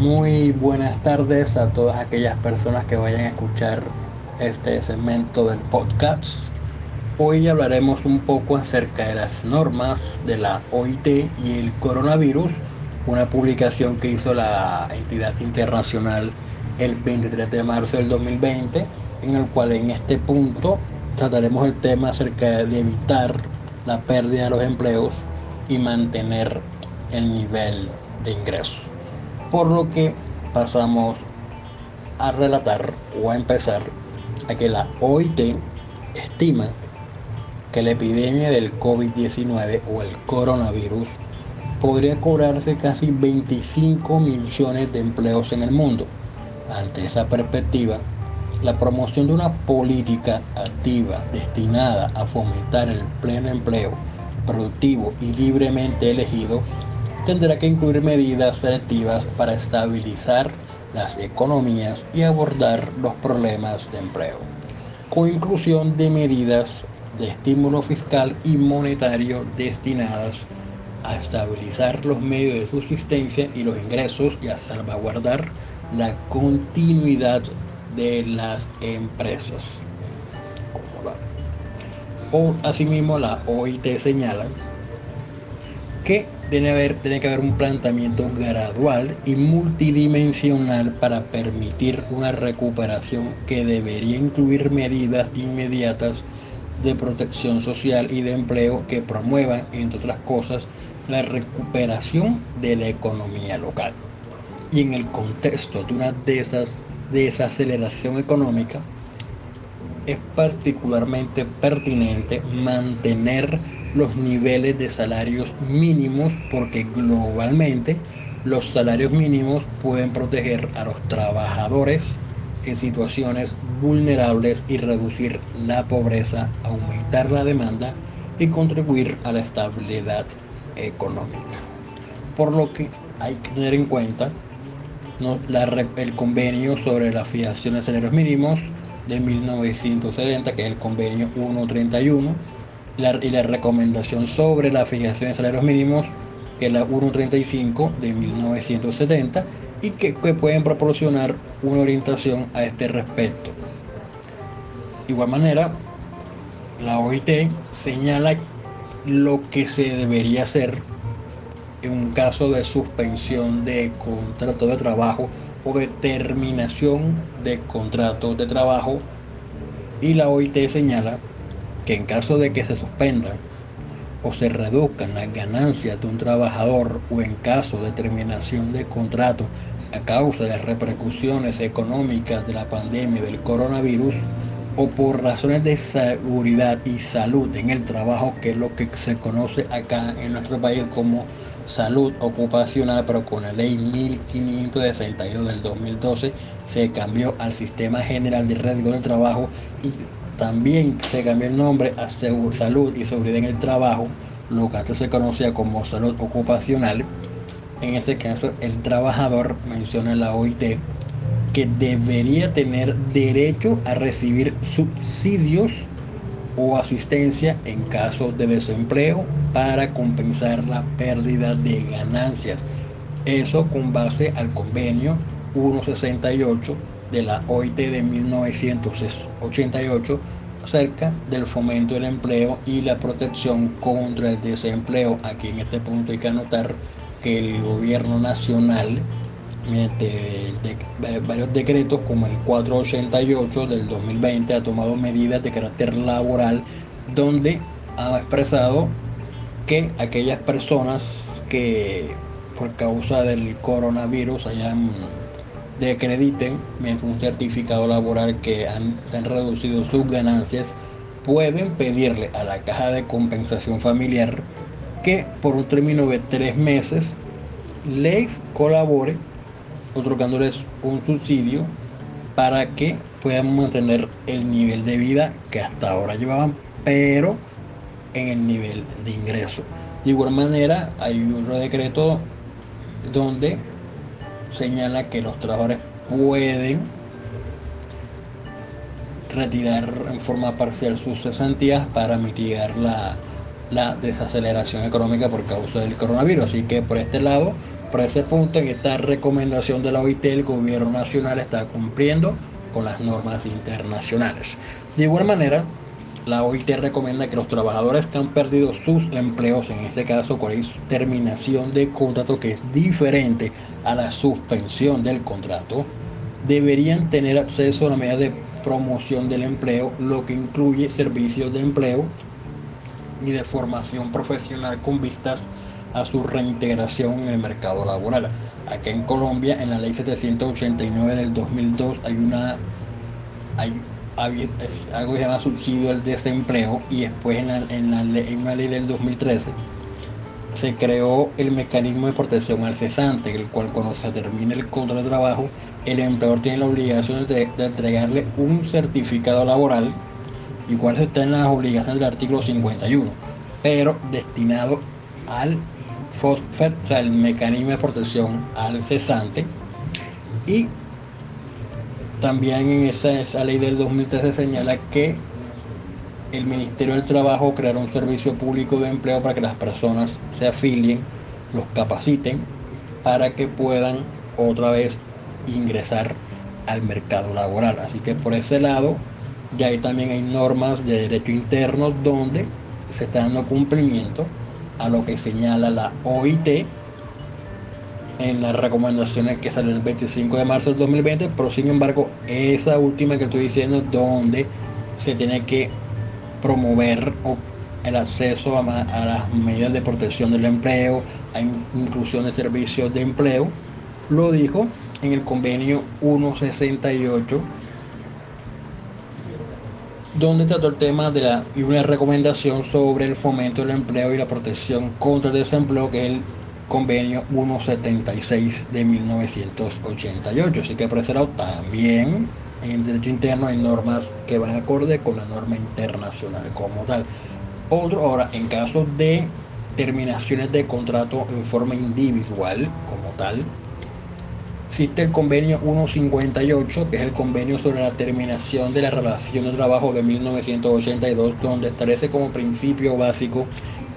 Muy buenas tardes a todas aquellas personas que vayan a escuchar este segmento del podcast. Hoy hablaremos un poco acerca de las normas de la OIT y el coronavirus, una publicación que hizo la entidad internacional el 23 de marzo del 2020, en el cual en este punto trataremos el tema acerca de evitar la pérdida de los empleos y mantener el nivel de ingresos. Por lo que pasamos a relatar o a empezar a que la OIT estima que la epidemia del COVID-19 o el coronavirus podría cobrarse casi 25 millones de empleos en el mundo. Ante esa perspectiva, la promoción de una política activa destinada a fomentar el pleno empleo productivo y libremente elegido tendrá que incluir medidas selectivas para estabilizar las economías y abordar los problemas de empleo, con inclusión de medidas de estímulo fiscal y monetario destinadas a estabilizar los medios de subsistencia y los ingresos y a salvaguardar la continuidad de las empresas. Asimismo, la OIT señala que tiene, que haber un planteamiento gradual y multidimensional para permitir una recuperación que debería incluir medidas inmediatas de protección social y de empleo que promuevan, entre otras cosas, la recuperación de la economía local. Y en el contexto de una desaceleración económica, es particularmente pertinente mantener los niveles de salarios mínimos porque globalmente los salarios mínimos pueden proteger a los trabajadores en situaciones vulnerables y reducir la pobreza, aumentar la demanda y contribuir a la estabilidad económica. Por lo que hay que tener en cuenta el convenio sobre la fijación de salarios mínimos de 1970, que es el convenio 131 y la recomendación sobre la fijación de salarios mínimos, que es la 135 de 1970, y que, pueden proporcionar una orientación a este respecto. De igual manera, la OIT señala lo que se debería hacer en un caso de suspensión de contrato de trabajo o de terminación de contrato de trabajo y la OIT señala que en caso de que se suspendan o se reduzcan las ganancias de un trabajador o en caso de terminación de contrato a causa de las repercusiones económicas de la pandemia del coronavirus o por razones de seguridad y salud en el trabajo, que es lo que se conoce acá en nuestro país como salud ocupacional, pero con la ley 1562 del 2012 se cambió al sistema general de riesgo del trabajo y también se cambió el nombre a Salud y Seguridad en el Trabajo, lo que antes se conocía como salud ocupacional. En ese caso, el trabajador, menciona la OIT, que debería tener derecho a recibir subsidios o asistencia en caso de desempleo para compensar la pérdida de ganancias. Eso con base al convenio 168 de la OIT de 1988 acerca del fomento del empleo y la protección contra el desempleo. Aquí en este punto hay que anotar que el gobierno nacional, mediante varios decretos como el 488 del 2020, ha tomado medidas de carácter laboral donde ha expresado que aquellas personas que por causa del coronavirus hayan de acrediten mediante un certificado laboral que han, se han reducido sus ganancias, pueden pedirle a la caja de compensación familiar que por un término de tres meses les colabore otorgándoles un subsidio para que puedan mantener el nivel de vida que hasta ahora llevaban, pero en el nivel de ingreso. De igual manera, hay otro decreto donde señala que los trabajadores pueden retirar en forma parcial sus cesantías para mitigar la, la desaceleración económica por causa del coronavirus. Así que por este lado Por ese punto, en esta recomendación de la OIT, el gobierno nacional está cumpliendo con las normas internacionales. De igual manera, la OIT recomienda que los trabajadores que han perdido sus empleos, en este caso con terminación de contrato que es diferente a la suspensión del contrato, deberían tener acceso a la medida de promoción del empleo, lo que incluye servicios de empleo y de formación profesional con vistas a su reintegración en el mercado laboral. Aquí en Colombia, en la ley 789 del 2002, hay una hay, algo que se llama subsidio al desempleo y después en, la, en, la, en una ley del 2013 se creó el mecanismo de protección al cesante, el cual cuando se termine el contrato de trabajo, el empleador tiene la obligación de, entregarle un certificado laboral, igual se está en las obligaciones del artículo 51, pero destinado al FOSFET, o sea, el mecanismo de protección al cesante, y también en esa, esa ley del 2013 señala que el Ministerio del Trabajo creará un servicio público de empleo para que las personas se afilien, los capaciten, para que puedan otra vez ingresar al mercado laboral. Así que por ese lado, ya ahí también hay normas de derecho interno donde se está dando cumplimiento a lo que señala la OIT en las recomendaciones que salen el 25 de marzo del 2020, pero sin embargo, esa última que estoy diciendo, donde se tiene que promover el acceso a, las medidas de protección del empleo, a inclusión de servicios de empleo, lo dijo en el convenio 168 donde trató el tema de la y una recomendación sobre el fomento del empleo y la protección contra el desempleo, que es el convenio 176 de 1988. Así que lado también en derecho interno hay normas que van acorde con la norma internacional como tal. Otro, ahora, en caso de terminaciones de contrato en forma individual como tal, existe el convenio 158, que es el convenio sobre la terminación de la relación de trabajo de 1982, donde establece como principio básico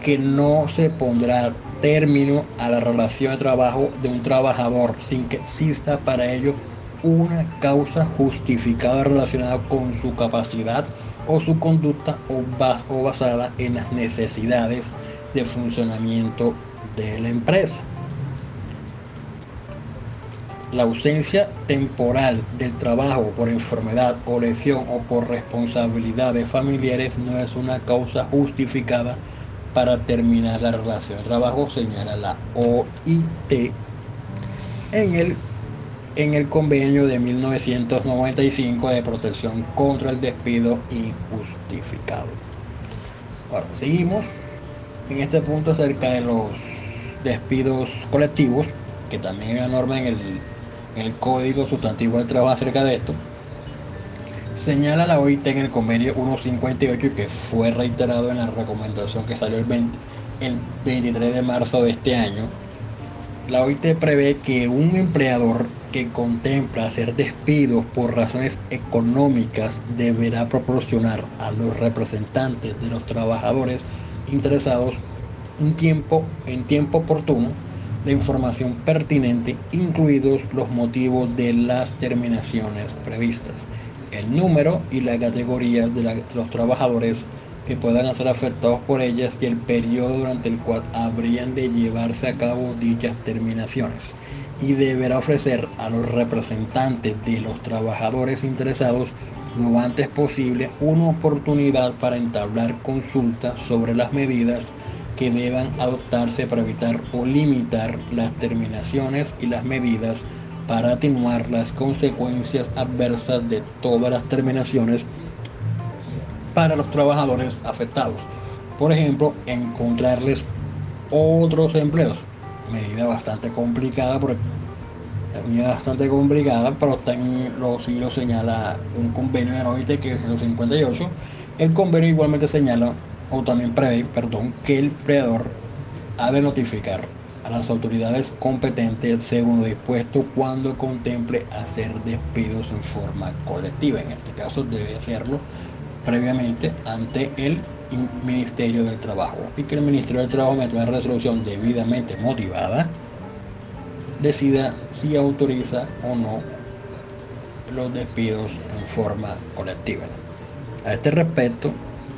que no se pondrá término a la relación de trabajo de un trabajador sin que exista para ello una causa justificada relacionada con su capacidad o su conducta o, basada en las necesidades de funcionamiento de la empresa. La ausencia temporal del trabajo por enfermedad o lesión o por responsabilidades familiares no es una causa justificada para terminar la relación. De trabajo, señala la OIT en el, en el convenio de 1995 de protección contra el despido injustificado. Ahora, seguimos en este punto acerca de los despidos colectivos, que también hay una norma en el, en el Código Sustantivo del Trabajo acerca de esto Señala la OIT en el convenio 158 que fue reiterado en la recomendación que salió el, 23 de marzo de este año. La OIT prevé que un empleador que contempla hacer despidos por razones económicas deberá proporcionar a los representantes de los trabajadores interesados un tiempo, en tiempo oportuno la información pertinente, incluidos los motivos de las terminaciones previstas el número y la categoría de, los trabajadores que puedan ser afectados por ellas y el periodo durante el cual habrían de llevarse a cabo dichas terminaciones. Y deberá ofrecer a los representantes de los trabajadores interesados lo antes posible una oportunidad para entablar consultas sobre las medidas que deban adoptarse para evitar o limitar las terminaciones y las medidas para atenuar las consecuencias adversas de todas las terminaciones para los trabajadores afectados. Por ejemplo, encontrarles otros empleos. Medida bastante complicada, porque medida bastante complicada, pero también lo, sí lo señala un convenio de la que es el 58. El convenio igualmente señala, o también prevé, perdón, que el empleador ha de notificar a las autoridades competentes según lo dispuesto cuando contemple hacer despidos en forma colectiva. En este caso debe hacerlo previamente ante el Ministerio del Trabajo y que el Ministerio del Trabajo meta una resolución debidamente motivada decida si autoriza o no los despidos en forma colectiva. A este respecto,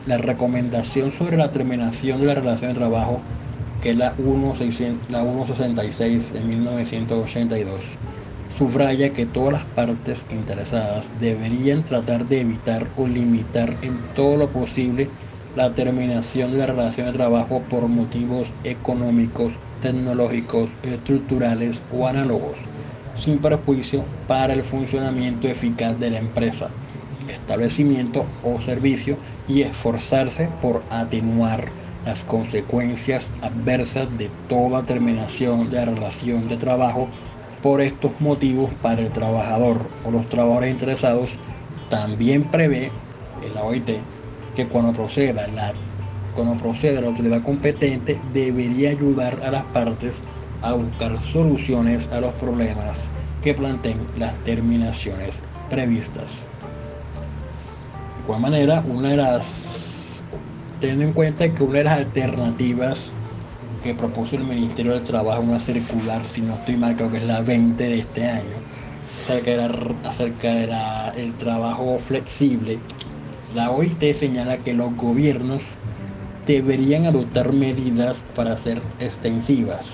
la recomendación sobre la terminación de la relación de trabajo, que es la, 166 de 1982, subraya que todas las partes interesadas deberían tratar de evitar o limitar en todo lo posible la terminación de la relación de trabajo por motivos económicos, tecnológicos, estructurales o análogos, sin perjuicio para el funcionamiento eficaz de la empresa, establecimiento o servicio y esforzarse por atenuar las consecuencias adversas de toda terminación de la relación de trabajo por estos motivos para el trabajador o los trabajadores interesados, también prevé el OIT que cuando proceda la cuando proceda la autoridad competente debería ayudar a las partes a buscar soluciones a los problemas que planteen las terminaciones previstas. De igual manera, una de las teniendo en cuenta que una de las alternativas que propuso el Ministerio del Trabajo, una circular, si no estoy mal, creo que es la 20 de este año, acerca del el trabajo flexible. La OIT señala que los gobiernos deberían adoptar medidas para hacer extensivas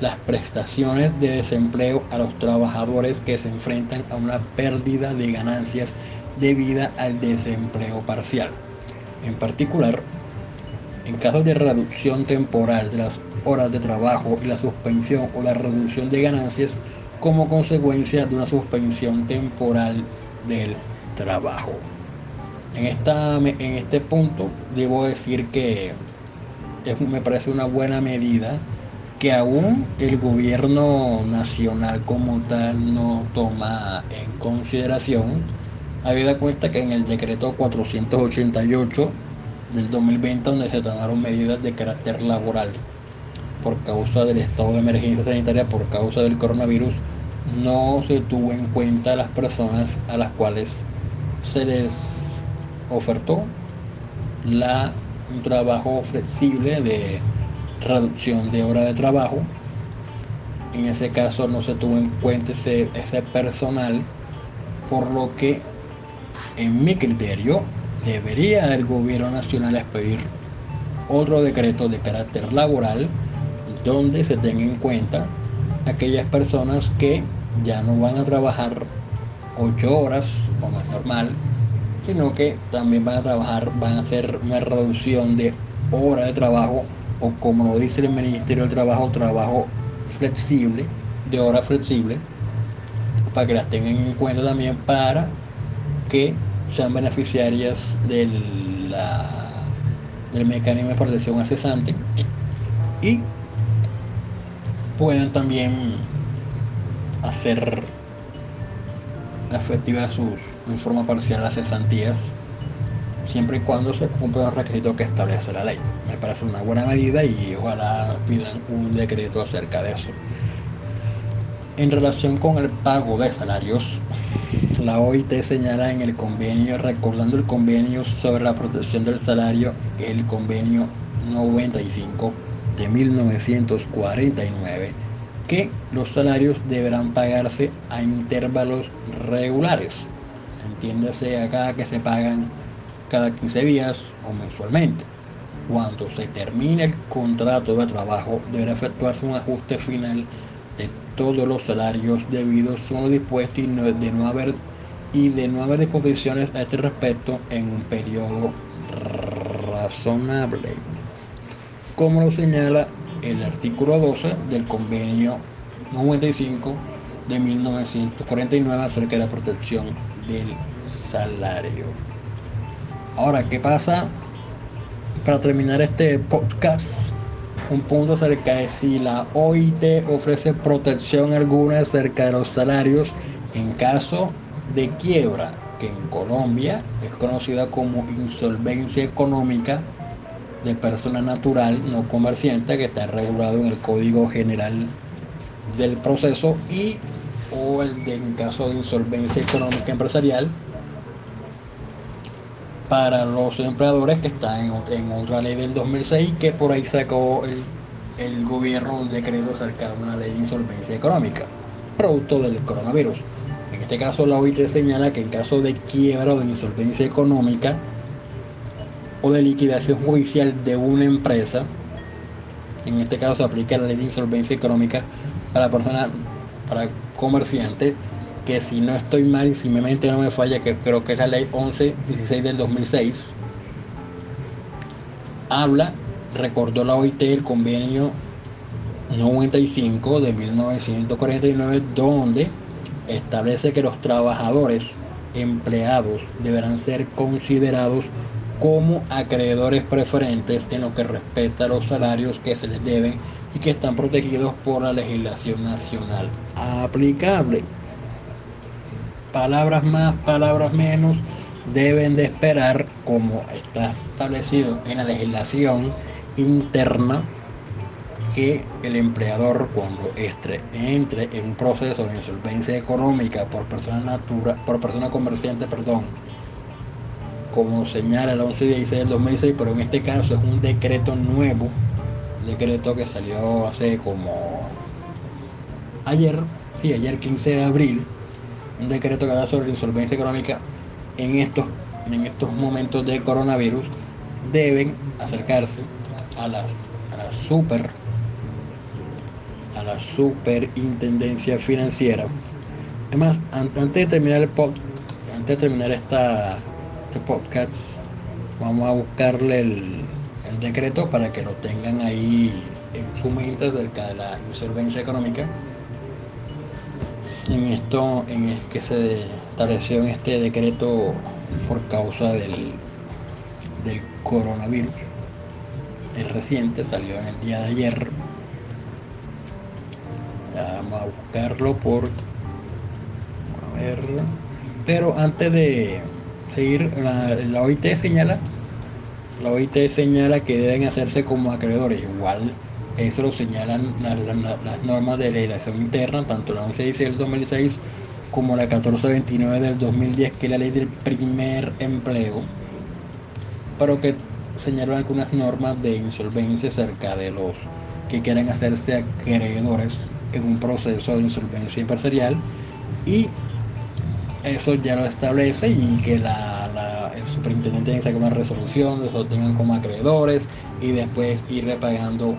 las prestaciones de desempleo a los trabajadores que se enfrentan a una pérdida de ganancias debida al desempleo parcial. En particular, en caso de reducción temporal de las horas de trabajo y la suspensión o la reducción de ganancias como consecuencia de una suspensión temporal del trabajo. En, esta, en este punto debo decir que me parece una buena medida que aún el gobierno nacional como tal no toma en consideración, habida cuenta que en el decreto 488 del 2020 donde se tomaron medidas de carácter laboral por causa del estado de emergencia sanitaria por causa del coronavirus no se tuvo en cuenta las personas a las cuales se les ofertó la, un trabajo flexible de reducción de hora de trabajo. En ese caso no se tuvo en cuenta ese, ese personal, por lo que en mi criterio debería el gobierno nacional expedir otro decreto de carácter laboral donde se tenga en cuenta aquellas personas que ya no van a trabajar 8 horas como es normal, sino que también van a trabajar, van a hacer una reducción de hora de trabajo o como lo dice el Ministerio del Trabajo, trabajo flexible, de hora flexible, para que las tengan en cuenta también para que sean beneficiarias del, del mecanismo de protección accesante y puedan también hacer efectivas sus en forma parcial las cesantías siempre y cuando se cumplan los requisitos que establece la ley. Me parece una buena medida y ojalá pidan un decreto acerca de eso. En relación con el pago de salarios, la OIT señala en el convenio, recordando el convenio sobre la protección del salario, el convenio 95 de 1949, que los salarios deberán pagarse a intervalos regulares. Entiéndase acá que se pagan cada 15 días o mensualmente. Cuando se termine el contrato de trabajo, deberá efectuarse un ajuste final todos los salarios debidos son lo dispuesto y de no haber y de no haber disposiciones a este respecto en un periodo razonable, como lo señala el artículo 12 del convenio 95 de 1949 acerca de la protección del salario. Ahora, ¿qué pasa? Para terminar este podcast, un punto acerca de si la OIT ofrece protección alguna acerca de los salarios en caso de quiebra, que en Colombia es conocida como insolvencia económica de persona natural no comerciante que está regulado en el Código General del Proceso y o el de, en caso de insolvencia económica empresarial para los empleadores que está en, otra ley del 2006 que por ahí sacó el, gobierno un decreto acerca de una ley de insolvencia económica, producto del coronavirus. En este caso, la OIT señala que en caso de quiebra o de insolvencia económica o de liquidación judicial de una empresa, en este caso se aplica la ley de insolvencia económica para personas, para comerciantes, que si no estoy mal y si mi mente no me falla, que creo que es la ley 1116 del 2006, habla, recordó la OIT el convenio 95 de 1949, donde establece que los trabajadores empleados deberán ser considerados como acreedores preferentes en lo que respecta a los salarios que se les deben y que están protegidos por la legislación nacional aplicable. Palabras más, palabras menos, deben de esperar, como está establecido en la legislación interna, que el empleador cuando entre, en un proceso de insolvencia económica por persona natura, por persona comerciante, perdón, como señala el 11 16 del 2006, pero en este caso es un decreto nuevo, decreto que salió hace como ayer, sí, ayer 15 de abril, un decreto que habla sobre la insolvencia económica en estos, en estos momentos de coronavirus, deben acercarse a la, a la super a la superintendencia financiera. Además, antes de terminar el pod, antes de terminar esta este podcast, vamos a buscarle el, decreto para que lo tengan ahí en su mente acerca de la insolvencia económica. En esto, en el que se estableció en este decreto por causa del, del coronavirus. El reciente salió en el día de ayer. Vamos a buscarlo por. A ver. Pero antes de, seguir, la, OIT señala, la OIT señala que deben hacerse como acreedores, igual eso lo señalan las, normas de legislación interna, tanto la 1116 del 2006 como la 1429 del 2010, que es la ley del primer empleo, pero que señalan algunas normas de insolvencia acerca de los que quieren hacerse acreedores en un proceso de insolvencia empresarial y eso ya lo establece y que la, el superintendente tiene que sacar una resolución, de tengan como acreedores y después ir repagando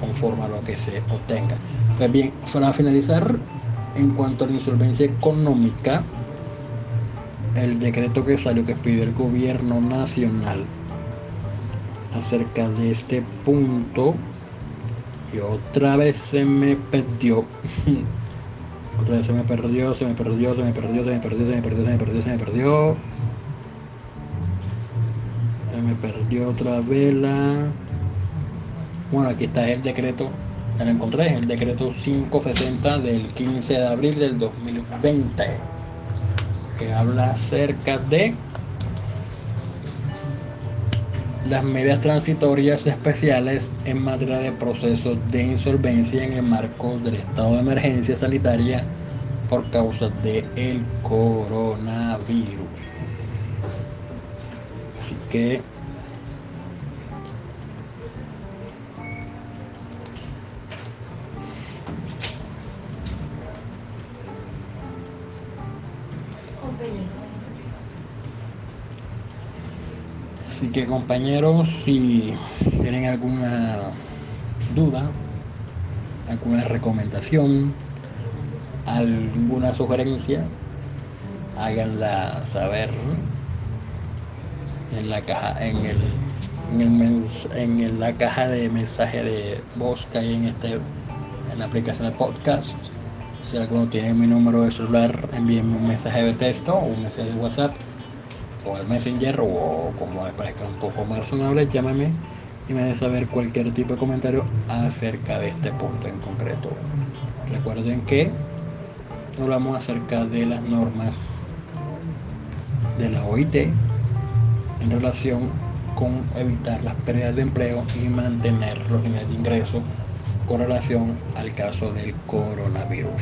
conforme a lo que se obtenga. Pues bien, para finalizar, en cuanto a la insolvencia económica, el decreto que salió que pidió el gobierno nacional acerca de este punto y otra vez se me perdió Otra vez se me perdió, se me perdió, se me perdió, se me perdió, se me perdió, se me perdió, se me perdió. Se me perdió otra vela. Bueno, aquí está el decreto. Ya lo encontré, el decreto 560 del 15 de abril del 2020. Que habla acerca de las medidas transitorias especiales en materia de procesos de insolvencia en el marco del estado de emergencia sanitaria por causa del el coronavirus. Así que compañeros, si tienen alguna duda, alguna recomendación, alguna sugerencia, háganla saber en la caja, en el, en, el en la caja de mensaje de voz que hay en este en la aplicación de podcast. Si alguno tiene mi número de celular, envíenme un mensaje de texto o un mensaje de WhatsApp o el Messenger o como les parezca un poco más razonable, llámame y me de saber cualquier tipo de comentario acerca de este punto en concreto. Recuerden que hablamos acerca de las normas de la OIT en relación con evitar las pérdidas de empleo y mantener los niveles de ingreso con relación al caso del coronavirus.